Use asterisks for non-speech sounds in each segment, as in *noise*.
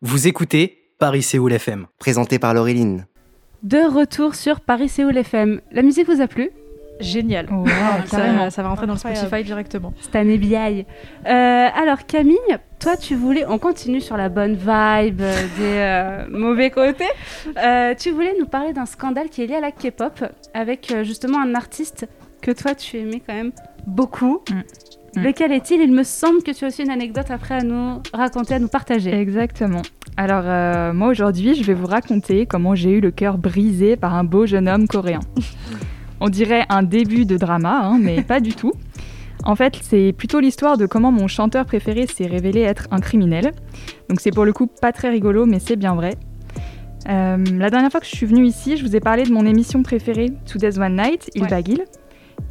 Vous écoutez Paris Séoul FM. Présenté par Laureline. De retour sur Paris Séoul FM. La musique vous a plu? Génial. Wow, *laughs* ça, ça, va rentrer dans le. Spotify directement. Cette année biaille. Euh, alors Camille, toi tu voulais, on continue sur la bonne vibe euh, des euh, mauvais côtés. Euh, tu voulais nous parler d'un scandale qui est lié à la K-pop avec euh, justement un artiste que toi tu aimais quand même beaucoup. Mm. Mm. Lequel est-il? Il me semble que tu as aussi une anecdote après à nous raconter, à nous partager. Exactement. Alors euh, moi aujourd'hui je vais vous raconter comment j'ai eu le cœur brisé par un beau jeune homme coréen. *laughs* On dirait un début de drama, hein, mais *laughs* pas du tout. En fait, c'est plutôt l'histoire de comment mon chanteur préféré s'est révélé être un criminel. Donc c'est pour le coup pas très rigolo, mais c'est bien vrai. Euh, la dernière fois que je suis venue ici, je vous ai parlé de mon émission préférée, Today's One Night, Il Ouais. Bagil.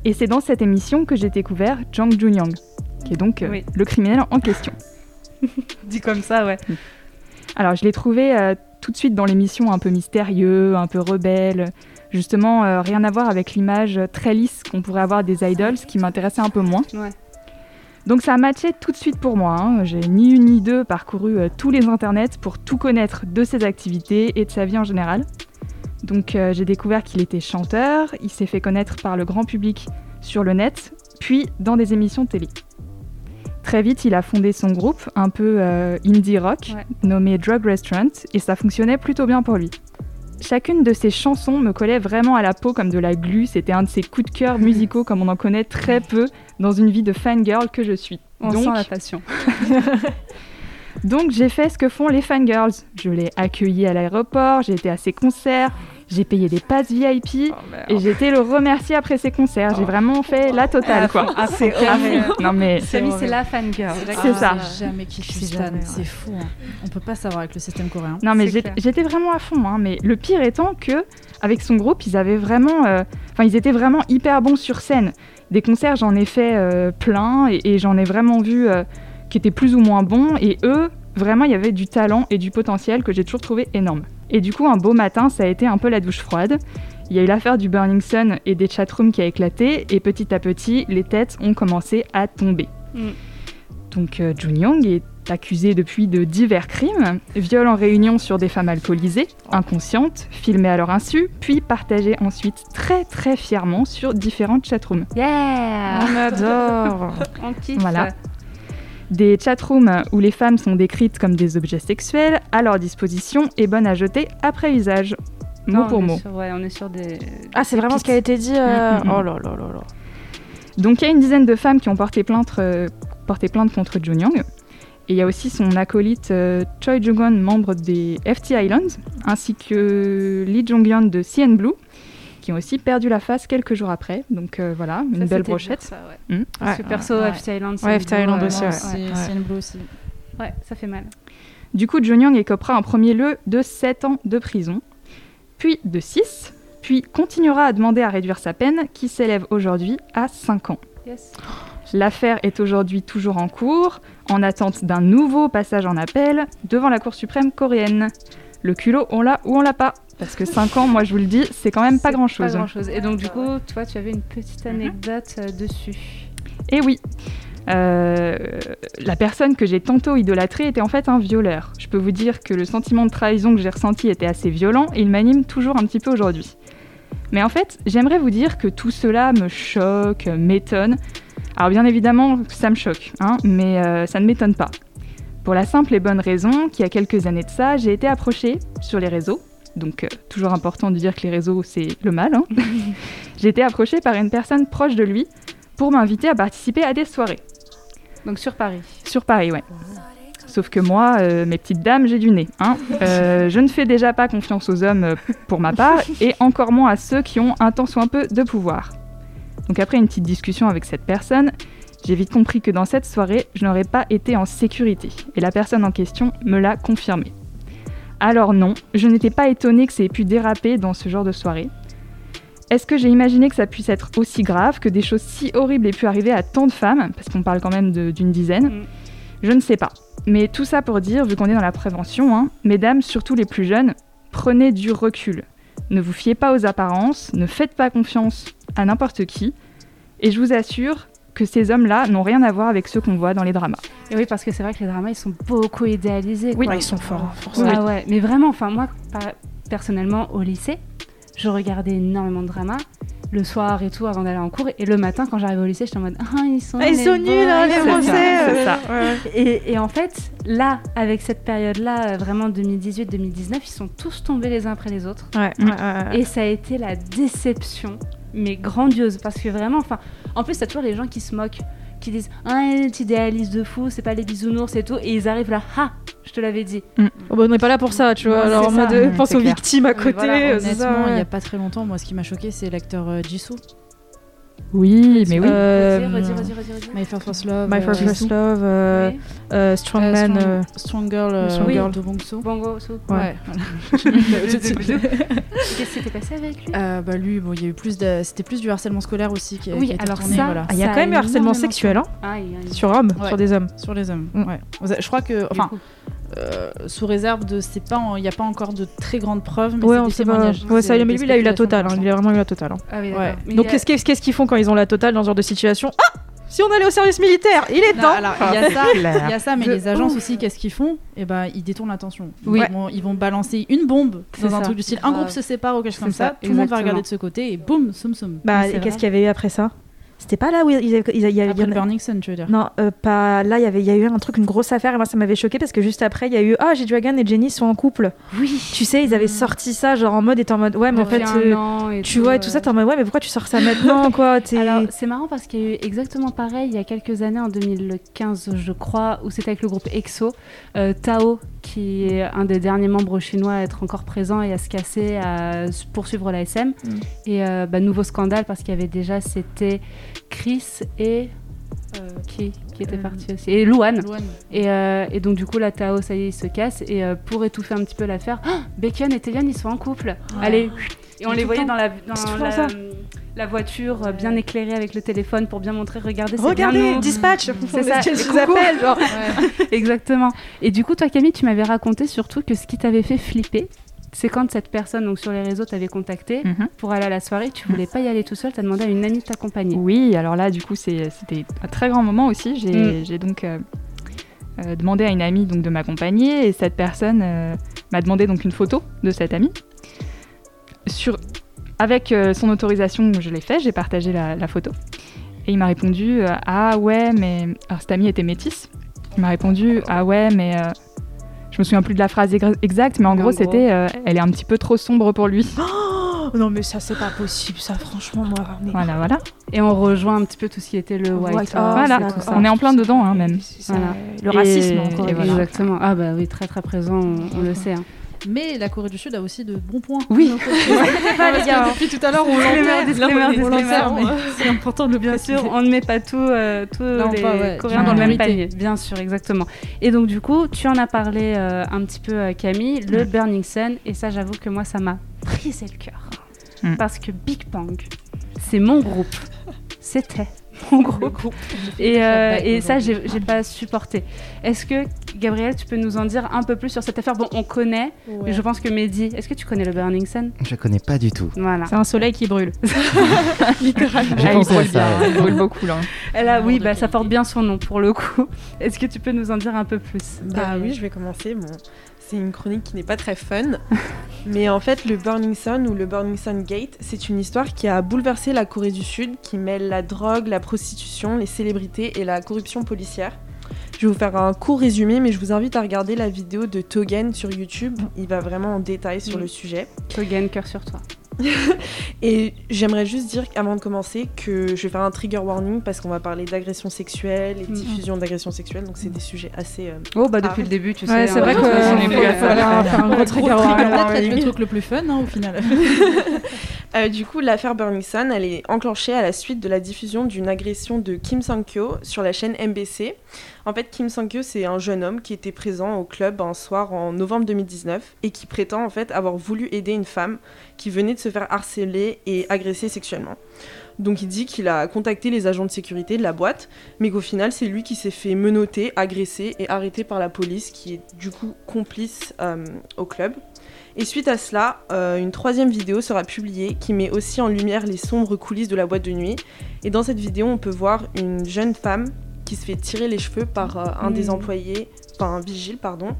Et c'est dans cette émission que j'ai découvert Jang Jun-young, qui est donc euh, Oui. le criminel en question. *laughs* Dit comme ça, ouais. Alors, je l'ai trouvé euh, tout de suite dans l'émission un peu mystérieux, un peu rebelle. Justement, euh, rien à voir avec l'image très lisse qu'on pourrait avoir des idols, ce qui m'intéressait un peu moins. Ouais. Donc ça a matché tout de suite pour moi. hein. J'ai ni une ni deux parcouru euh, tous les internets pour tout connaître de ses activités et de sa vie en général. Donc euh, j'ai découvert qu'il était chanteur, il s'est fait connaître par le grand public sur le net, puis dans des émissions de télé. Très vite, il a fondé son groupe, un peu euh, indie rock, Ouais. nommé Drug Restaurant, et ça fonctionnait plutôt bien pour lui. Chacune de ses chansons me collait vraiment à la peau comme de la glu, c'était un de ses coups de cœur *laughs* musicaux comme on en connaît très peu dans une vie de fangirl que je suis. On Donc- sent la passion. *laughs* Donc j'ai fait ce que font les fangirls. Je l'ai accueilli à l'aéroport, j'ai été à ses concerts, j'ai payé des passes VIP et j'ai été le remercier après ses concerts. J'ai vraiment fait la totale quoi. Ah, c'est. Non mais c'est la fangirl. C'est ça. J'ai jamais kiffé C'est Stan, fou. hein. On peut pas savoir avec le système coréen. non mais j'étais vraiment à fond. hein. Mais le pire étant que avec son groupe, ils avaient vraiment, euh, enfin ils étaient vraiment hyper bons sur scène. Des concerts, j'en ai fait euh, plein et, et j'en ai vraiment vu euh, qui étaient plus ou moins bons. Et eux, vraiment, il y avait du talent et du potentiel que j'ai toujours trouvé énorme. Et du coup, un beau matin, ça a été un peu la douche froide. Il y a eu l'affaire du Burning Sun et des chatrooms qui a éclaté, et petit à petit, les têtes ont commencé à tomber. Mm. Donc, euh, Jun Young est accusé depuis de divers crimes viol en réunion sur des femmes alcoolisées, inconscientes, filmées à leur insu, puis partagées ensuite très très fièrement sur différentes chatrooms. Yeah On adore *laughs* On kiffe. Voilà. Des chatrooms où les femmes sont décrites comme des objets sexuels à leur disposition et bonnes à jeter après usage. Mot Non, pour mot. sur- ouais, on est sur des. Ah, c'est vraiment ce qui a été dit. euh, Mm, mm, mm. Oh là là là là. Donc il y a une dizaine de femmes qui ont porté plainte, euh, porté plainte contre Jun Young. Et il y a aussi son acolyte euh, Choi Jung-won, membre des FT Islands, ainsi que Lee Jong-yeon de CN Blue, qui ont aussi perdu la face quelques jours après. Donc euh, voilà, une Ça, belle brochette. ça, ouais. Mm. Que perso, ouais. FT Island, Ouais, FT Island aussi, ouais. aussi. Ça fait mal. Du coup, Jun Young écopera en premier lieu de 7 ans de prison, puis de 6, puis continuera à demander à réduire sa peine, qui s'élève aujourd'hui à 5 ans. Yes. L'affaire est aujourd'hui toujours en cours, en attente d'un nouveau passage en appel devant la Cour suprême coréenne. Le culot, on l'a ou on l'a pas Parce que 5 ans, moi je vous le dis, c'est quand même pas grand-chose. Pas grand chose. Et donc, du coup, toi, tu avais une petite anecdote euh, dessus. Et oui, euh, la personne que j'ai tantôt idolâtrée était en fait un violeur. Je peux vous dire que le sentiment de trahison que j'ai ressenti était assez violent et il m'anime toujours un petit peu aujourd'hui. Mais en fait, j'aimerais vous dire que tout cela me choque, m'étonne. Alors bien évidemment, ça me choque, hein, mais euh, ça ne m'étonne pas. Pour la simple et bonne raison qu'il y a quelques années de ça, j'ai été approchée sur les réseaux. Donc euh, toujours important de dire que les réseaux, c'est le mal. hein. *laughs* j'ai été approchée par une personne proche de lui pour m'inviter à participer à des soirées. Donc, sur Paris. Sur Paris, ouais. Sauf que moi, euh, mes petites dames, j'ai du nez. hein. *laughs* Euh, je ne fais déjà pas confiance aux hommes pour ma part, *laughs* et encore moins à ceux qui ont un tant soit un peu de pouvoir. Donc après une petite discussion avec cette personne, j'ai vite compris que dans cette soirée, je n'aurais pas été en sécurité, et la personne en question me l'a confirmé. Alors non, je n'étais pas étonnée que ça ait pu déraper dans ce genre de soirée. Est-ce que j'ai imaginé que ça puisse être aussi grave, que des choses si horribles aient pu arriver à tant de femmes, parce qu'on parle quand même d'une dizaine? Mm. Je ne sais pas. Mais tout ça pour dire, vu qu'on est dans la prévention, hein, mesdames, surtout les plus jeunes, prenez du recul. Ne vous fiez pas aux apparences, ne faites pas confiance à n'importe qui, et je vous assure que ces hommes-là n'ont rien à voir avec ceux qu'on voit dans les dramas. Et oui, parce que c'est vrai que les dramas, ils sont beaucoup idéalisés. Oui, quoi. ils sont forts. Ah ça. ouais, mais vraiment, enfin moi, personnellement, au lycée, je regardais énormément de dramas le soir et tout avant d'aller en cours. Et le matin, quand j'arrivais au lycée, j'étais en mode Ah, ils sont, Ah, ils sont nuls, hein, les Français. ça. Et, et en fait, là, avec cette période-là, euh, vraiment 2018-2019, ils sont tous tombés les uns après les autres. Ouais. Et ça a été la déception, mais grandiose, parce que vraiment, enfin, en plus, t'as toujours les gens qui se moquent, qui disent Ah, t'idéalises de fou, c'est pas les bisounours et tout, et ils arrivent là, ah, je te l'avais dit. Oh, bah, on n'est pas là pour ça, tu vois. Non, Alors, en mode, euh, Mm, pense aux clair. victimes à côté. voilà, euh, Honnêtement, il ouais. n'y a pas très longtemps, moi, ce qui m'a choqué, c'est l'acteur euh, Jisoo. Oui, mais oui. Euh, Redis, redis, redis, redis, redis. My First Love. My euh, First Love, euh, Oui. euh, Strong euh, Man. Strong, Strong Girl, Strong Girl. de Bong Soon. Bongo, sous. Ouais. *laughs* voilà. *laughs* Qu'est-ce qui s'était passé avec lui? Euh, bah lui, bon, il y a eu plus de, c'était plus du harcèlement scolaire aussi qui, a- Oui, qui alors tourné, ça- voilà. Ah, il y a quand même eu harcèlement sexuel hein, Aïe, aïe. sur hommes, Ouais. sur des hommes. sur les hommes. Mm. Ouais. Je crois que, enfin, Du coup. Euh, sous réserve de, c'est pas, il n'y a pas encore de très grandes preuves, mais Ouais, on des sait pas. témoignages. Ouais, ça, C'est mais lui, il a eu la totale. hein, Il a vraiment eu la totale. hein. Ah oui, Ouais. Donc, a- qu'est-ce qu'ils qu'est-ce qu'ils font quand ils ont la totale dans ce genre de situation Ah Si on allait au service militaire, il est Non, temps il y a ça, clair. *laughs* il y a ça, mais De les agences ouf. aussi, qu'est-ce qu'ils font Eh ben, ils détournent l'attention. Oui. Ils, vont, ils vont balancer une bombe dans un ça. truc du style un groupe se sépare ou quelque chose comme ça, tout le monde va regarder de ce côté et boum, soum soum. Bah, et qu'est-ce qu'il y avait eu après ça C'était pas là où il y avait. il y a- il y a- il y Après en le a- Burning Sun, tu veux dire Non, euh, pas là. Il y avait, il y a eu un truc, une grosse affaire, et moi ça m'avait choqué parce que juste après, il y a eu ah, G-Dragon et Jenny sont en couple. Oui. Tu sais, ils avaient sorti ça genre en mode, étant en mode ouais, mais en fait, euh, et tu vois et tout ça, t'es en mode ouais, mais pourquoi tu sors ça maintenant *laughs* quoi Alors, c'est marrant parce qu'il y a eu exactement pareil il y a quelques années, en 2015, je crois, où c'était avec le groupe EXO. Euh, Tao, qui est un des derniers membres chinois à être encore présent et à se casser, à poursuivre la SM. Mm. Et euh, bah, nouveau scandale parce qu'il y avait déjà, c'était Chris et. euh, qui, qui était Euh, parti aussi Et Luan. Luan. Et, euh, et donc du coup, la Tao, ça y est, il se casse. Et euh, pour étouffer un petit peu l'affaire, *gasps* Ah, Bacon et Taeyeon, ils sont en couple. Allez. Et on les voyait le dans la, dans. La voiture euh, bien éclairée avec le téléphone pour bien montrer, regardez, c'est bien Regardez, nous. dispatch, C'est *laughs* ça, je vous appelle, genre. *laughs* Exactement. Et du coup, toi, Camille, tu m'avais raconté surtout que ce qui t'avait fait flipper, c'est quand cette personne, donc sur les réseaux, t'avait contacté Mhm. pour aller à la soirée, tu voulais pas y aller tout seul, t'as demandé à une amie de t'accompagner. Oui, alors là, du coup, c'est- c'était un très grand moment aussi. J'ai Mm. j'ai donc euh, euh, demandé à une amie donc, de m'accompagner et cette personne euh, m'a demandé donc une photo de cette amie. Sur, avec euh, son autorisation, je l'ai fait, j'ai partagé la, la photo. Et il m'a répondu euh, Ah ouais, mais. Alors cette amie était métisse. Il m'a répondu Ah ouais, mais. euh, Je me souviens plus de la phrase exa- exacte, mais en Mais gros, gros. c'était euh, Elle est un petit peu trop sombre pour lui. *gasps* Oh, non mais ça c'est pas possible, ça franchement moi. mais- Voilà, voilà. Et on rejoint un petit peu tout ce qui était le white, White House, Voilà, tout ça. on est en plein dedans, hein, même. Voilà. Le Et- racisme encore. et voilà. Exactement. Ah bah oui, très très présent, on, on le sait. hein. Mais la Corée du Sud a aussi de bons points. Oui. Donc, *laughs* Parce que depuis tout à l'heure, on mais *laughs* c'est important de le Bien préciser. sûr, on ne met pas tout, euh, tous les pas, ouais, Coréens dans le même panier. Bien sûr, exactement. Et donc du coup, tu en as parlé euh, un petit peu, euh, Camille, le Mm. Burning Sun, et ça, j'avoue que moi, ça m'a brisé le cœur. Mm. Parce que Big Bang, c'est mon groupe. C'était mon groupe. Et, euh, et ça, j'ai pas supporté. Est-ce que, Gabriel, tu peux nous en dire un peu plus sur cette affaire? Bon, on connaît, mais je pense que Mehdi, est-ce que tu connais le Burning Sun? Je connais pas du tout. Voilà. C'est un soleil qui brûle. *laughs* Littéralement. Ah, il brûle ça. bien, il brûle beaucoup là. Elle a, oui, bah, ça porte bien son nom pour le coup. *laughs* Est-ce que tu peux nous en dire un peu plus? Bah Gabriel oui, je vais commencer. Bon, c'est une chronique qui n'est pas très fun. *laughs* mais en fait, le Burning Sun ou le Burning Sun Gate, c'est une histoire qui a bouleversé la Corée du Sud, qui mêle la drogue, la prostitution, les célébrités et la corruption policière. Je vais vous faire un court résumé, mais je vous invite à regarder la vidéo de Togen sur YouTube. Il va vraiment en détail sur le sujet. Togen, cœur sur toi. *laughs* Et j'aimerais juste dire, avant de commencer, que je vais faire un trigger warning parce qu'on va parler d'agression sexuelle et Mm. diffusion d'agression sexuelle. Donc, c'est des sujets assez. euh, Oh, bah depuis Ah. le début, tu sais. Ouais, c'est hein, vrai de que toute façon, on est il plus faut- à faire un gros trigger va warning. peut-être être le truc le plus fun hein, au final. *laughs* Euh, du coup, l'affaire Burning Sun, elle est enclenchée à la suite de la diffusion d'une agression de Kim Sang-kyo sur la chaîne MBC. En fait, Kim Sang-kyo, c'est un jeune homme qui était présent au club un soir en novembre 2019 et qui prétend en fait avoir voulu aider une femme qui venait de se faire harceler et agresser sexuellement. Donc il dit qu'il a contacté les agents de sécurité de la boîte, mais qu'au final c'est lui qui s'est fait menotter, agresser et arrêter par la police, qui est du coup complice euh, au club. Et suite à cela, euh, une troisième vidéo sera publiée qui met aussi en lumière les sombres coulisses de la boîte de nuit. Et dans cette vidéo, on peut voir une jeune femme qui se fait tirer les cheveux par euh, un des Mm. employés, enfin un vigile, pardon.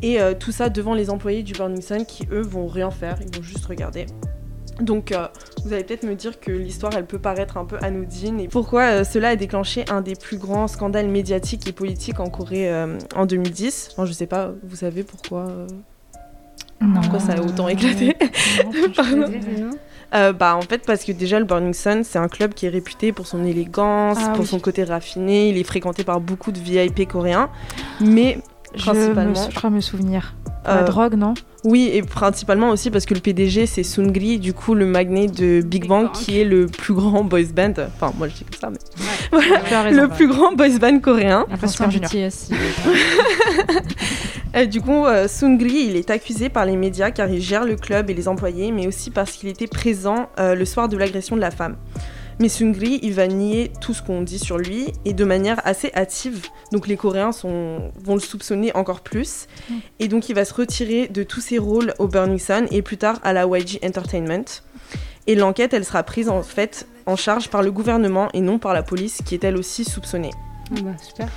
Et euh, tout ça devant les employés du Burning Sun qui, eux, vont rien faire, ils vont juste regarder. Donc, euh, vous allez peut-être me dire que l'histoire, elle peut paraître un peu anodine. Et pourquoi euh, cela a déclenché un des plus grands scandales médiatiques et politiques en Corée euh, en 2010 Enfin, je sais pas, vous savez pourquoi, euh, pourquoi ça a autant éclaté. *laughs* Euh, bah en fait parce que déjà le Burning Sun c'est un club qui est réputé pour son élégance, Ah pour oui. son côté raffiné, il est fréquenté par beaucoup de VIP coréens, mais Je, me, je crois me souvenir. La euh, drogue, non? oui et principalement aussi parce que le PDG c'est Sungri, du coup le magné de Big, Big Bang, Bang. qui est le plus grand boys band, enfin moi je dis comme ça mais Ouais. *laughs* Raison. le plus grand boys band coréen. Après, Super. BTS. Euh, du coup, euh, Sungri, il est accusé par les médias car il gère le club et les employés, mais aussi parce qu'il était présent euh, le soir de l'agression de la femme. Mais Sungri, il va nier tout ce qu'on dit sur lui et de manière assez hâtive. Donc les Coréens sont, vont le soupçonner encore plus. Et donc il va se retirer de tous ses rôles au Burning Sun et plus tard à la YG Entertainment. Et l'enquête, elle sera prise en fait en charge par le gouvernement et non par la police qui est elle aussi soupçonnée. Ah bah, super.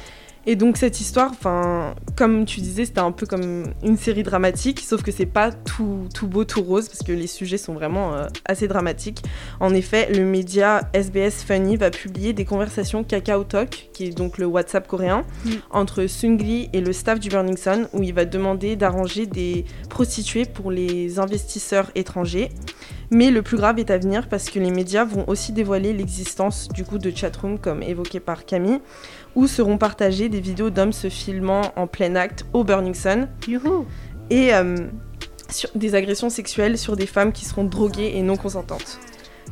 Et donc cette histoire, enfin, comme tu disais, c'était un peu comme une série dramatique, sauf que c'est pas tout, tout beau, tout rose, parce que les sujets sont vraiment euh, assez dramatiques. En effet, le média SBS Funny va publier des conversations Kakao Talk, qui est donc le WhatsApp coréen, Mm. entre Sungri et le staff du Burning Sun, où il va demander d'arranger des prostituées pour les investisseurs étrangers. Mais le plus grave est à venir parce que les médias vont aussi dévoiler l'existence du coup de chatroom comme évoqué par Camille, où seront partagées des vidéos d'hommes se filmant en plein acte au Burning Sun Youhou. et euh, sur des agressions sexuelles sur des femmes qui seront droguées et non consentantes.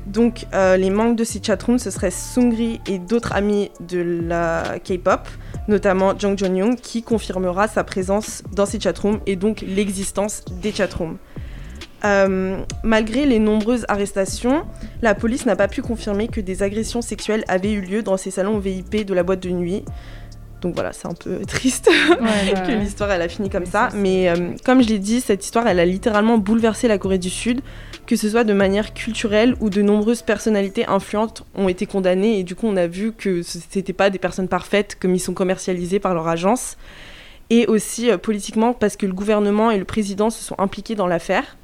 Donc euh, les membres de ces chatrooms, ce seraient Sungri et d'autres amis de la K-pop, notamment Jung Jong-young, qui confirmera sa présence dans ces chatrooms et donc l'existence des chatrooms. Euh, malgré les nombreuses arrestations, la police n'a pas pu confirmer que des agressions sexuelles avaient eu lieu dans ces salons VIP de la boîte de nuit. Donc voilà, c'est un peu *laughs* triste Ouais, que l'histoire elle a fini comme ça. Mais euh, comme je l'ai dit, cette histoire elle a littéralement bouleversé la Corée du Sud, que ce soit de manière culturelle où de nombreuses personnalités influentes ont été condamnées et du coup on a vu que ce- c'était pas des personnes parfaites comme ils sont commercialisés par leur agence. Et aussi euh, politiquement parce que le gouvernement et le président se sont impliqués dans l'affaire.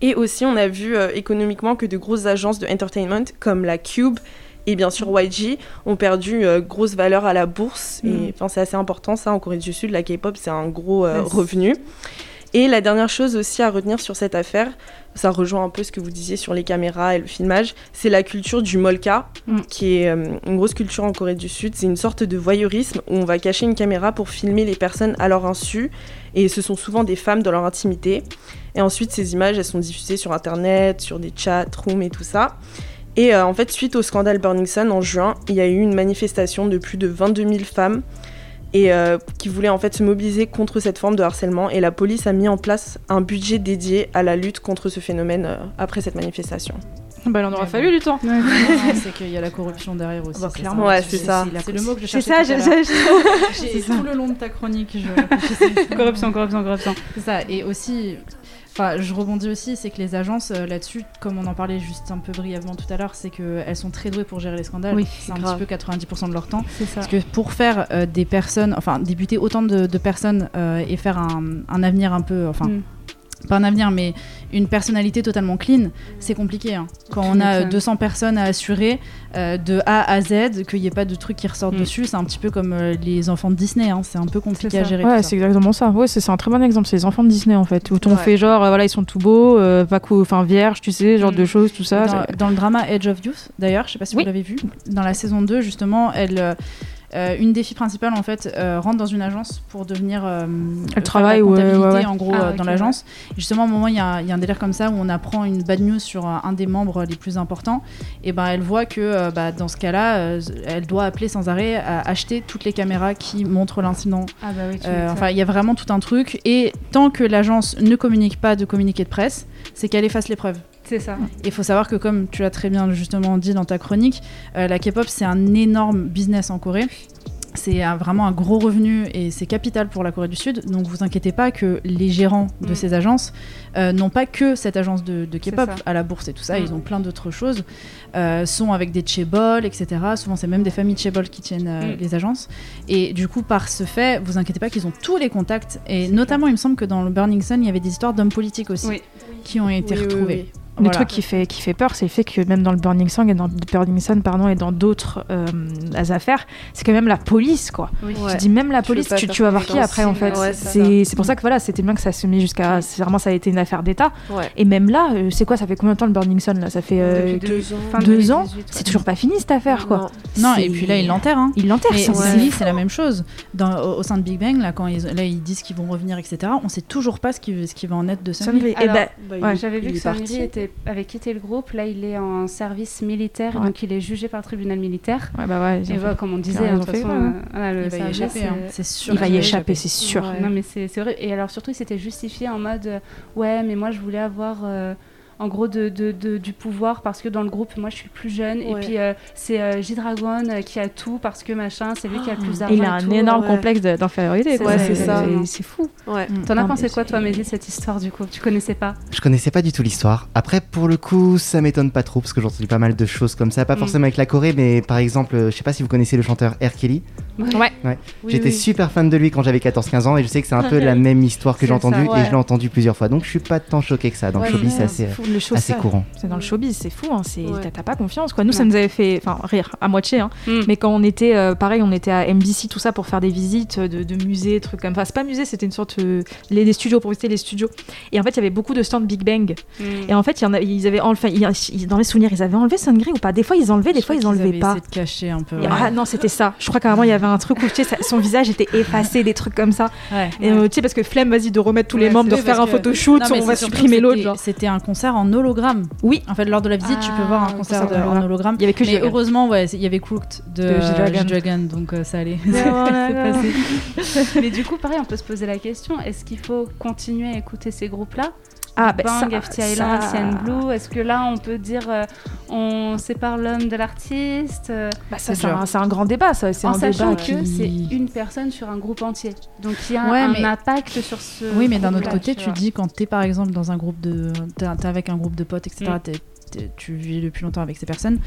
Et aussi on a vu euh, économiquement que de grosses agences de entertainment comme la Cube et bien sûr YG ont perdu euh, grosse valeur à la bourse. Mm. Et c'est assez important ça en Corée du Sud. La K-pop, c'est un gros euh, revenu. Et la dernière chose aussi à retenir sur cette affaire, ça rejoint un peu ce que vous disiez sur les caméras et le filmage, c'est la culture du molka, Mm. qui est euh, une grosse culture en Corée du Sud. C'est une sorte de voyeurisme où on va cacher une caméra pour filmer les personnes à leur insu. Et ce sont souvent des femmes dans leur intimité. Et ensuite, ces images, elles sont diffusées sur Internet, sur des chats, rooms et tout ça. Et euh, en fait, suite au scandale Burning Sun en juin, il y a eu une manifestation de plus de 22 000 femmes et euh, qui voulaient en fait se mobiliser contre cette forme de harcèlement. Et la police a mis en place un budget dédié à la lutte contre ce phénomène euh, après cette manifestation. Bah, il en aura Ouais, fallu du temps. Non, c'est qu'il y a la corruption derrière aussi. bah, c'est clairement. ça. Ouais, c'est ça. C'est le mot que je C'est cherchais. ça, tout à j'ai- tout le long de ta chronique, je. *laughs* Corruption, corruption, corruption. C'est ça. Et aussi, enfin, je rebondis aussi, c'est que les agences euh, là-dessus, comme on en parlait juste un peu brièvement tout à l'heure, c'est qu'elles sont très douées pour gérer les scandales. Oui, c'est un grave. petit peu 90% de leur temps. C'est ça. Parce que pour faire euh, des personnes, enfin débuter autant de, de personnes euh, et faire un, un avenir un peu, enfin Mm. Pas un avenir, mais une personnalité totalement clean, c'est compliqué. hein. Quand on a euh, m'étonnes. 200 personnes à assurer euh, de A à Z, qu'il n'y ait pas de trucs qui ressortent Mm. dessus, c'est un petit peu comme euh, les enfants de Disney. hein. C'est un peu compliqué à gérer. Ouais, c'est exactement ça. Ouais, c'est un très bon exemple. C'est les enfants de Disney en fait, où on Ouais. fait genre, euh, voilà, ils sont tout beaux, pas enfin vierges, tu sais, genre Mm. de choses, tout ça. dans, le drama Edge of Youth, d'ailleurs, je sais pas si Oui. vous l'avez vu, dans la saison 2, justement, elle, euh, euh, une des filles principales, en fait, euh, rentre dans une agence pour devenir. euh, faire travaille, la ouais, comptabilité, ouais, ouais. en gros, Ah, euh, dans l'agence. Justement, à un moment, il y, a il y a un délire comme ça où on apprend une bad news sur euh, un des membres les plus importants. Et ben, elle voit que euh, bah, dans ce cas-là, euh, elle doit appeler sans arrêt à acheter toutes les caméras qui montrent l'incident Ah bah oui, euh, enfin, il y a vraiment tout un truc. Et tant que l'agence ne communique pas de communiqué de presse, c'est qu'elle efface les preuves. C'est ça. Il faut savoir que, comme tu l'as très bien justement dit dans ta chronique, euh, la K-pop, c'est un énorme business en Corée. C'est vraiment un gros revenu et c'est capital pour la Corée du Sud. Donc vous inquiétez pas que les gérants de Mm. ces agences euh, n'ont pas que cette agence de, de K-pop à la bourse et tout ça. Mm. Ils ont plein d'autres choses. Euh, sont avec des chaebols, etc. Souvent c'est même des familles chaebols qui tiennent euh, Mm. les agences. Et du coup par ce fait, vous inquiétez pas qu'ils ont tous les contacts. Et notamment il me semble que dans le Burning Sun, il y avait des histoires d'hommes politiques aussi Oui. qui ont été oui, retrouvés. oui. Le Voilà. truc qui fait, qui fait peur, c'est le fait que même dans le Burning Sun et dans, Burning Sun, pardon, et dans d'autres euh, affaires, c'est quand même la police, quoi. Oui. Ouais. Je dis même la Tu police, tu, tu vas voir qui après, en fait. Ouais, c'est pour ça que voilà, c'était bien que ça se met jusqu'à. c'est Vraiment, ça a été une affaire d'État. Ouais. Et même là, euh, c'est quoi Ça fait combien de temps le Burning Sun là? Ça fait euh, deux ans. fin deux ans. 2018, ouais. C'est toujours pas fini cette affaire, quoi. Non, et puis là, ils l'enterrent. Hein. Ils l'enterrent. C'est- Ouais. Silly, c'est la même chose. Dans, au, au sein de Big Bang, là, quand ils, là, ils disent qu'ils vont revenir, etc., on sait toujours pas ce qui, ce qui va en être de Sunny. Sunny. Et Alors, ben, Bah. J'avais vu que. Samiri était, avait quitté le groupe. Là, il est en service militaire, Ouais. donc il est jugé par le tribunal militaire. ouais, bah ouais, Et voilà, comme on disait, de toute façon, Il va y échapper, c'est sûr. il va y échapper, c'est sûr. Ouais. Non, mais c'est c'est vrai. Et alors, surtout, il s'était justifié en mode euh, Ouais, mais moi, je voulais avoir. euh, en gros, de, de- de- du pouvoir parce que dans le groupe, moi je suis plus jeune. Et Ouais. puis, euh, c'est euh, J-Dragon euh, qui a tout parce que machin, c'est lui qui a le plus d'argent. Il a un tout. énorme ouais. complexe d'infériorité. Ça, c'est ça. C'est fou. Ouais. Mm. T'en as Non, pensé quoi, toi, Mehdi, de cette histoire du coup? Tu connaissais pas? Je connaissais pas du tout l'histoire. Après, pour le coup, ça m'étonne pas trop parce que j'ai entendu pas mal de choses comme ça. Pas Mm. forcément avec la Corée, mais par exemple, euh, je sais pas si vous connaissez le chanteur R. Kelly. Ouais. Oui, J'étais oui. super fan de lui quand j'avais 14-15 ans et je sais que c'est un peu *laughs* la même histoire que j'ai entendue et je l'ai entendu plusieurs fois. Donc je suis pas tant choqué que ça. Dans Ouais, le showbiz, c'est assez, show, courant. C'est dans le showbiz, c'est fou. Hein. T'as pas confiance, quoi. Nous, ça nous avait fait, enfin, rire à moitié. Hein. Mm. Mais quand on était, euh, pareil, on était à MBC, tout ça, pour faire des visites de, de musées, trucs comme ça. C'est pas musée, c'était une sorte euh, les, des studios pour visiter les studios. Et en fait, il y avait beaucoup de stands Big Bang. Mm. Et en fait, il y en a, ils avaient enfin, ils- dans les souvenirs, ils avaient enlevé Sungri ou pas? Des fois, ils enlevaient, des Je fois, ils enlevaient avaient pas. essayé de cacher un peu. Et- Ah non, c'était ça. Je crois qu'à un moment, il y avait un truc où tu sais, ça- son visage était effacé, des trucs comme ça. Ouais. Et euh, tu sais, parce que flemme, vas-y, de remettre tous les Ouais, membres, de refaire un que- photoshoot, on va supprimer l'autre. c'était- un concert en hologramme. Oui. En fait, lors de la visite, tu peux Ah, voir un oui, concert en hologramme. Il y avait que Mais heureusement, ouais, il y avait Cooked de G-Dragon, donc euh, ça allait. Ouais. *laughs* *laughs* Mais du coup, pareil, on peut se poser la question est-ce qu'il faut continuer à écouter ces groupes-là Ah, ben Bang, ça- FT Island, ça- CN Blue Est-ce que là, on peut dire euh, on sépare l'homme de l'artiste euh, Bah, C'est un, c'est un grand débat, ça. C'est En un sachant débat que qui- c'est une personne sur un groupe entier. Donc il y a Ouais, un mais- impact sur ce. Oui, mais d'un autre côté, tu tu dis quand t'es par exemple dans un groupe de. T'es t'es avec un groupe de potes, etc. Mm. Tu vis depuis longtemps avec ces personnes.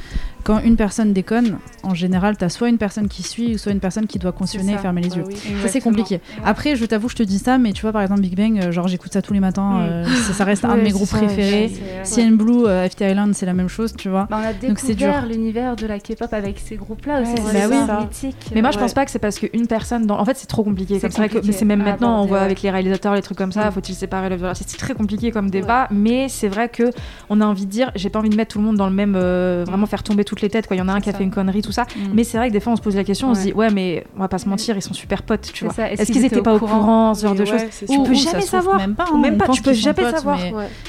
Quand une personne déconne, en général, t'as soit une personne qui suit, soit une personne qui doit cautionner et fermer les Bah yeux. oui. Ça, c'est compliqué. Ouais. Après, je t'avoue, je te dis ça, mais tu vois, par exemple, Big Bang, euh, genre, j'écoute ça tous les matins. Mm. euh, ça, ça reste un de mes groupes ça, préférés. CN Blue, euh, FT Island, c'est la même chose, tu vois. Bah, on a Donc, c'est dur. découvert l'univers de la K-pop avec ces groupes-là aussi. Ouais, c'est bah oui. mythique. Mais moi, je Ouais. pense pas que c'est parce qu'une personne. Dans... En fait, c'est trop compliqué. C'est vrai que c'est même à maintenant, on aborder, voit avec les réalisateurs, les trucs comme ça. Mm. Faut-il séparer le violeur C'est très compliqué comme débat. Mais c'est vrai que on a envie de dire, j'ai pas envie de mettre tout le monde dans le même, euh, vraiment faire tomber toutes les têtes. Quoi. Il y en a un qui a fait une connerie, tout ça. Mm. Mais c'est vrai que des fois, on se pose la question, on se dit, ouais, mais on va pas se mentir, ils sont super potes, tu vois. Est-ce qu'ils étaient pas au courant, ce genre de choses Tu peux jamais savoir. Même pas, hein, même pas, tu peux jamais savoir.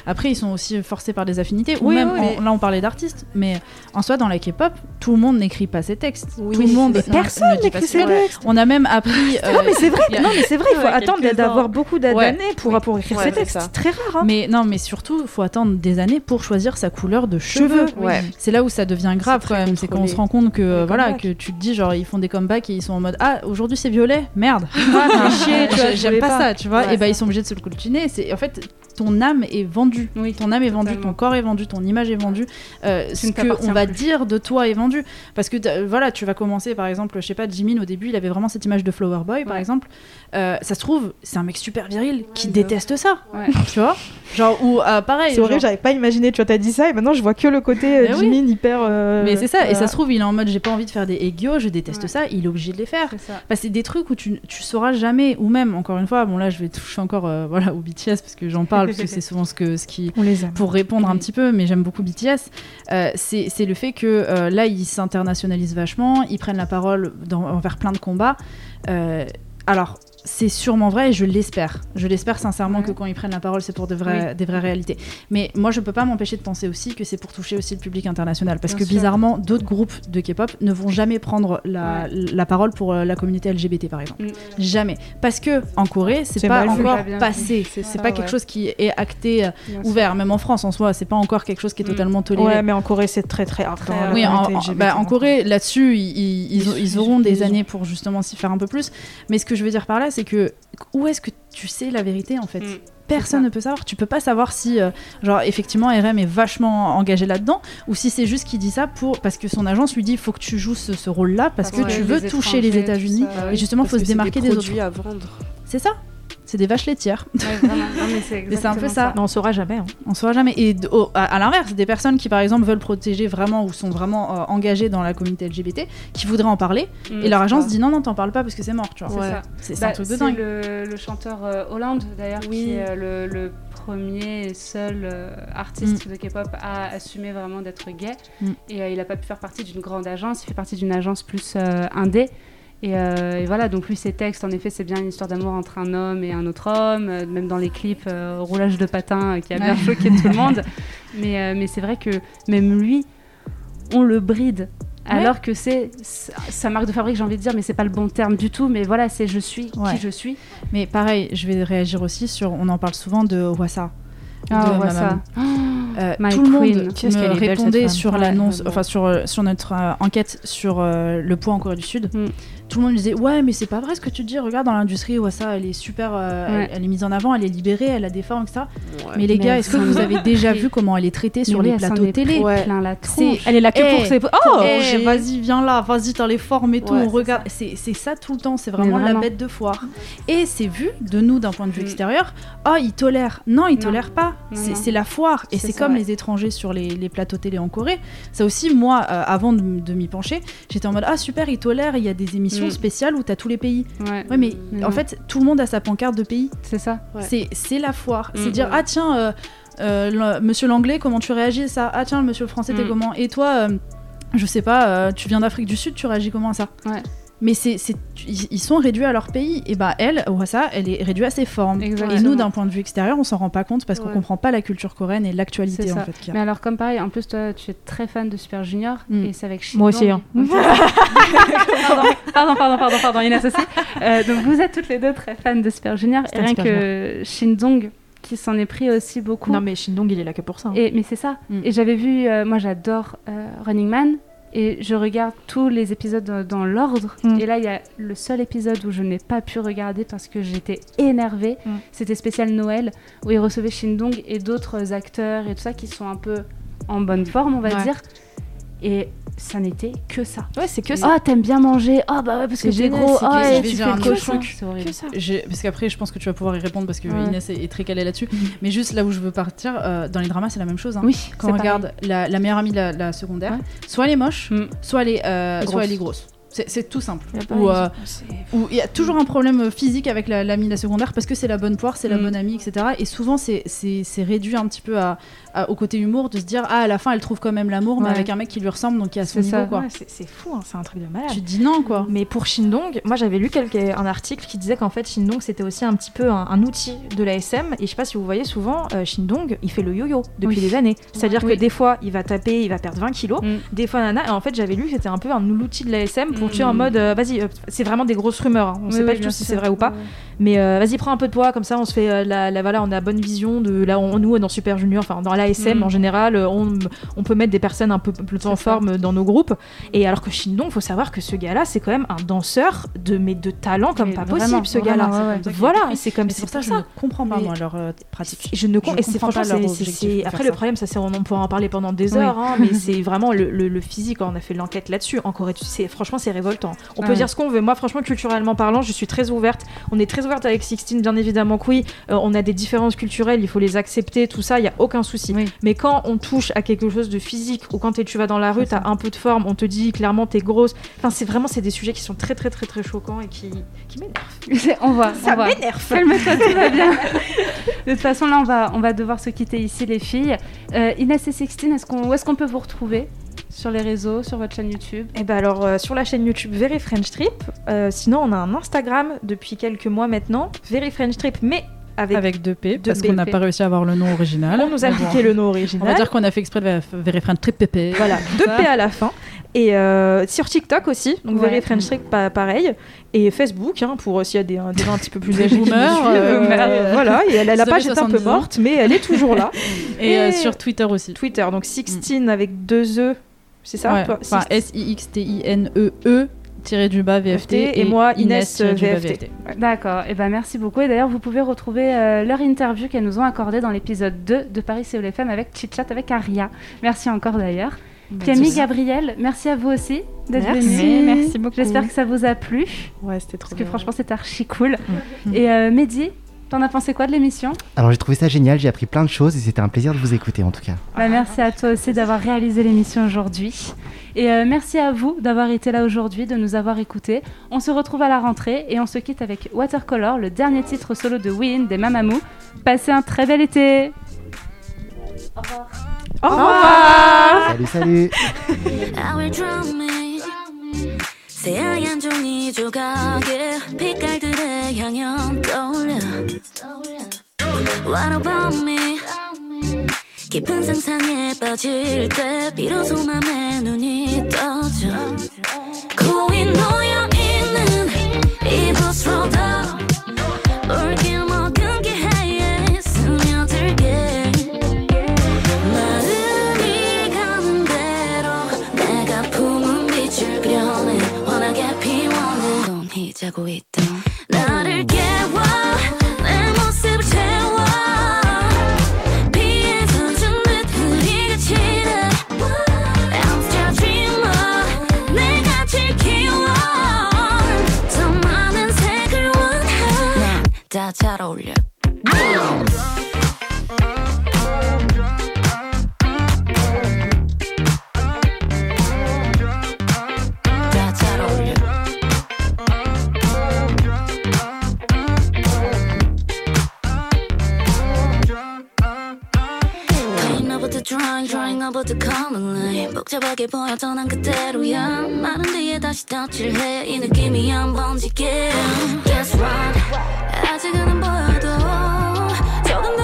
Après, ils sont aussi forcés par des affinités. Ou Oui, même, là, on parlait d'artistes, mais en soi, dans la K-pop, tout le monde n'écrit pas ses textes. Tout le monde. Personne n'écrit ses textes. On a même appris. *laughs* Non, euh, mais c'est vrai. il y a- Non, mais c'est vrai. *laughs* Il faut attendre d'avoir beaucoup d'années pour pour écrire ses textes. C'est très rare. hein. Mais non, mais surtout, il faut attendre des années pour choisir sa couleur de cheveux. Ouais. C'est là où ça devient grave quand même. C'est quand on se rend compte que euh, voilà que tu te dis genre ils font des comebacks et ils sont en mode ah aujourd'hui c'est violet merde. *laughs* J'aime pas, ça, tu vois. Et bah ils sont obligés de se le continuer. C'est en fait ton âme est vendue. Oui, Ton âme est vendue, ton corps est vendu, ton image est vendue. Euh, ce que on va dire de toi est vendu. Parce que voilà, tu vas commencer par exemple, je sais pas, Jimin au début, il avait vraiment cette image de flower boy par exemple. Euh, ça se trouve, c'est un mec super viril qui déteste ça. Ouais. *laughs* Tu vois? Genre ou pareil. C'est horrible, genre- j'avais pas imaginé, tu vois, t'as dit ça et maintenant je vois que le côté euh, Mais oui. Jimin hyper. euh, Mais c'est ça, et ça se trouve, il est en mode j'ai pas envie de faire des egos, je déteste Ouais. ça, il est obligé de les faire. C'est ça. C'est des trucs où tu, tu sauras jamais, ou même, encore une fois, bon là je vais toucher encore euh, voilà, au BTS parce que j'en parle, parce que c'est *laughs* souvent ce, que, ce qui. On les aime. Pour répondre un petit peu, mais j'aime beaucoup BTS, euh, c'est c'est le fait que euh, là ils s'internationalisent vachement, ils prennent la parole dans, envers plein de combats. Euh, alors, c'est sûrement vrai et je l'espère. Je l'espère sincèrement Ouais. que quand ils prennent la parole, c'est pour de vraies, des vraies réalités. Mais moi, je peux pas m'empêcher de penser aussi que c'est pour toucher aussi le public international. Parce Bien que sûr. bizarrement, d'autres groupes de K-pop ne vont jamais prendre la, la parole pour euh, la communauté LGBT, par exemple. Mm. Jamais. Parce que en Corée, c'est pas mal encore Pas passé. C'est pas quelque chose qui est acté, euh, ouvert. Même en France, en soi, c'est pas encore quelque chose qui est Mm. totalement toléré. Ouais, mais en Corée, c'est très très. Oui, en, LGBT, bah, en. Corée, là-dessus, ils, ils- ils- Ils- ils auront des années pour justement s'y faire un peu plus. Mais ce que je veux dire par là, c'est que où est-ce que tu sais la vérité en fait? Mm. Personne ne peut savoir. Tu peux pas savoir si, euh, genre, effectivement, RM est vachement engagé là-dedans, ou si c'est juste qu'il dit ça pour parce que son agence lui dit, il faut que tu joues ce, ce rôle-là parce que Ouais, tu veux les toucher les États-Unis. Et justement, il Parce faut se démarquer des, autres. à vendre. C'est ça. C'est des vaches laitières. Ouais, vraiment. Non, mais c'est *laughs* un peu ça. Mais on saura jamais. hein. On saura jamais. Et à, à l'inverse, des personnes qui, par exemple, veulent protéger vraiment ou sont vraiment euh, engagées dans la communauté LGBT, qui voudraient en parler, Mm, et leur agence ça. dit non, non, t'en parles pas parce que c'est mort, tu vois. C'est Ouais. ça. C'est c'est Bah, un truc de dingue. Le, le chanteur euh, Hollande, d'ailleurs, qui est euh, le, le premier et seul euh, artiste de K-pop à assumer vraiment d'être gay. Mm. Et euh, il n'a pas pu faire partie d'une grande agence, il fait partie d'une agence plus euh, indé. Et, euh, et voilà, donc lui, ses textes, en effet, c'est bien une histoire d'amour entre un homme et un autre homme, euh, même dans les clips, euh, roulage de patin euh, qui a bien Ouais. choqué tout le *laughs* monde. Mais, mais c'est vrai que même lui, on le bride. Alors que c'est sa marque de fabrique, j'ai envie de dire, mais c'est pas le bon terme du tout. Mais voilà, c'est je suis Ouais. qui je suis. Mais pareil, je vais réagir aussi sur. On en parle souvent de Wassa. Ah, Mamam. ça. *gasps* Euh, tout le monde queen. Me répondait sur l'annonce, Ouais, enfin sur, sur notre euh, enquête sur euh, le poids en Corée du Sud. Mm. Tout le monde me disait ouais mais c'est pas vrai ce que tu dis. Regarde dans l'industrie, Wassa elle est super, euh, Ouais. elle, elle est mise en avant, elle est libérée, elle a des formes etc. Mais les Mais gars, est-ce que vous avez déjà *laughs* vu comment elle est traitée sur les plateaux télé Ouais. plein la. Elle est là que Eh, pour ses. Oh Eh, vas-y, viens là, vas-y, t'as les formes et tout, Ouais, on regarde. C'est c'est ça tout le temps, c'est vraiment, vraiment. la bête de foire. Et c'est vu de nous d'un point de vue Mm. extérieur. Oh, ils tolèrent. Non, ils Non. tolèrent pas. C'est la foire. Et C'est ça, comme ouais. les étrangers sur les, les plateaux télé en Corée. Ça aussi, moi, euh, avant de m'y pencher, j'étais en mode Ah, super, ils tolèrent. Il y a des émissions Mm. spéciales où t'as tous les pays. Ouais, Ouais, mais Mais en fait, tout le monde a sa pancarte de pays. c'est ça. Ouais. C'est- C'est la foire. C'est Mm. dire Ah, tiens. euh, euh, le- monsieur l'anglais, comment tu réagis à ça? Ah tiens, monsieur le français, t'es Mm. comment? Et toi, euh, je sais pas, euh, tu viens d'Afrique du Sud, tu réagis comment à ça? Ouais. Mais c'est, c'est- ils sont réduits à leur pays. Et bah elle, ça, elle est réduite à ses formes. Exactement. Et nous, d'un point de vue extérieur, on s'en rend pas compte parce qu'on Ouais. comprend pas la culture coréenne et l'actualité C'est en fait. qu'il y a. Mais alors, comme pareil, en plus, toi, tu es très fan de Super Junior Mm. et c'est avec Shin Moi aussi, Dong. hein. *laughs* pardon, pardon, pardon, pardon, pardon, Inès aussi. Euh, donc, vous êtes toutes les deux très fans de Super Junior. C'est Et rien Super que Shin Dong, qui s'en est pris aussi beaucoup. Non, mais Shindong, il est là que pour ça. hein. Et, mais c'est ça. Mm. Et j'avais vu, euh, moi j'adore euh, Running Man. Et je regarde tous les épisodes dans, dans l'ordre. Mm. Et là, il y a le seul épisode où je n'ai pas pu regarder parce que j'étais énervée. Mm. C'était spécial Noël, où il recevait Shindong et d'autres acteurs et tout ça qui sont un peu en bonne forme, on va Ouais. dire. Et ça n'était que ça. Ouais, c'est que ça. Oh, t'aimes bien manger Oh, bah ouais, parce que t'es gros. c'est Oh, vais tu dire fais un le truc. J'ai- Parce qu'après, je pense que tu vas pouvoir y répondre parce que Ouais. Inès est, est très calée là-dessus. *laughs* Mais juste là où je veux partir, euh, dans les dramas, c'est la même chose. hein. Oui, Quand c'est on pareil. regarde la, la meilleure amie de la, la secondaire, Ouais. soit elle est moche, Mm. soit elle est, euh, soit elle est grosse. C'est c'est tout simple. Ou, euh, où il y a toujours un problème physique avec la- l'amie de la secondaire parce que c'est la bonne poire, c'est la Mm. bonne amie, etc. Et souvent, c'est- c'est c'est réduit un petit peu à, au côté humour de se dire Ah, à la fin, elle trouve quand même l'amour, mais avec un mec qui lui ressemble, donc qui a son niveau, ça. quoi. Ouais, c'est fou, hein, c'est un truc de malade. Tu te dis non, quoi. Mais pour Shindong, moi j'avais lu quelque- un article qui disait qu'en fait Shindong c'était aussi un petit peu un, un outil de la SM. Et je sais pas si vous voyez souvent, euh, Shindong il fait le yo-yo depuis Oui. des années. C'est-à-dire Oui. que des fois il va taper, il va perdre 20 kilos. Mm. Des fois nana. Et en fait j'avais lu que c'était un peu un outil de la SM pour Mm. tuer en mode euh, vas-y, euh, c'est vraiment des grosses rumeurs. hein. On Oui, sait pas du tout si c'est vrai ou pas. Mais euh, vas-y, prends un peu de poids, comme ça on se fait la, la voilà, on a bonne vision de là on, nous dans Super Junior, enfin dans l'ASM Mm. en général, euh, on, on peut mettre des personnes un peu plus en ça. forme dans nos groupes. Et alors que Shindong, faut savoir que ce gars-là, c'est quand même un danseur de mais de talent comme Mais pas vraiment, possible, ce gars-là. ouais. Voilà, c'est comme c'est pour ça je ne comprends pas, moi, leur euh, pratique. Je ne com- Je et c'est comprends pas leur objectif après le problème ça c'est on pourra en parler pendant des Oui. heures hein, mais *laughs* c'est vraiment le, le- le physique on a fait l'enquête là-dessus en Corée franchement c'est révoltant on peut Ouais. dire ce qu'on veut moi franchement culturellement parlant je suis très ouverte on est très ouverte avec Sixtine bien évidemment que oui Euh, on a des différences culturelles il faut les accepter tout ça il y a aucun souci Oui. mais quand on touche à quelque chose de physique ou quand tu vas dans la rue t'as un peu de forme on te dit clairement t'es grosse enfin c'est vraiment c'est des sujets qui sont très très très très choquants et qui qui m'énervent on voit, ça m'énerve tout va bien. *laughs* De toute façon, là, on va, on va devoir se quitter ici, les filles. Euh, Inès et Sixtine, est-ce qu'on, où est-ce qu'on peut vous retrouver sur les réseaux, sur votre chaîne YouTube? Et ben alors euh, sur la chaîne YouTube Very French Trip. euh, sinon on a un Instagram depuis quelques mois maintenant, Very French Trip, mais avec. Avec 2 P, Deux parce qu'on n'a pas réussi à avoir le nom original. on nous a piqué le nom On original. va dire qu'on a fait exprès de Very Friend Trip PP. Voilà, deux P à la fin. Et euh, sur TikTok aussi, donc Ouais. Very French Trip, pareil. Et Facebook, hein, pour s'il y a des, des gens un petit peu plus âgés boomers, euh, euh, voilà, et elle, la page est un peu 70 ans. morte, mais elle est toujours là. *laughs* Et, euh, Et- sur Twitter aussi. Twitter, donc Sixteen avec deux E, c'est ça? Ouais, Enfin, Six- S-I-X-T-I-N-E-E tiré du bas VFT. et moi, Inès, VFT. D'accord, et ben merci beaucoup. Et d'ailleurs, vous pouvez retrouver euh, leur interview qu'elles nous ont accordée dans l'épisode 2 de Paris Séoul FM avec Chit Chat avec Aria. Merci encore d'ailleurs. Camille, Gabriel, merci à vous aussi d'être venus. Merci beaucoup. J'espère que ça vous a plu, Ouais, c'était trop parce que franchement, c'était archi cool. Et euh, Mehdi, t'en as pensé quoi de l'émission Alors j'ai trouvé ça génial, j'ai appris plein de choses et c'était un plaisir de vous écouter en tout cas. Bah, merci à toi aussi d'avoir réalisé l'émission aujourd'hui. Et euh, merci à vous d'avoir été là aujourd'hui, de nous avoir écoutés. On se retrouve à la rentrée et on se quitte avec Watercolor, le dernier titre solo de Win des Mamamou. Passez un très bel été Au revoir Salut, salut 새하얀 종이 조각에 빛깔들의 향연 떠올려. What about me? 깊은 상상에 빠질 때 비로소 맘에 눈이 떠져. 고이 놓여있는 이곳으로 복잡하게 보였던 난 그대로야. 마른 뒤에 다시 덧칠해. 이 느낌이 한 번 지게 Guess what? 아직은 안 보여도 조금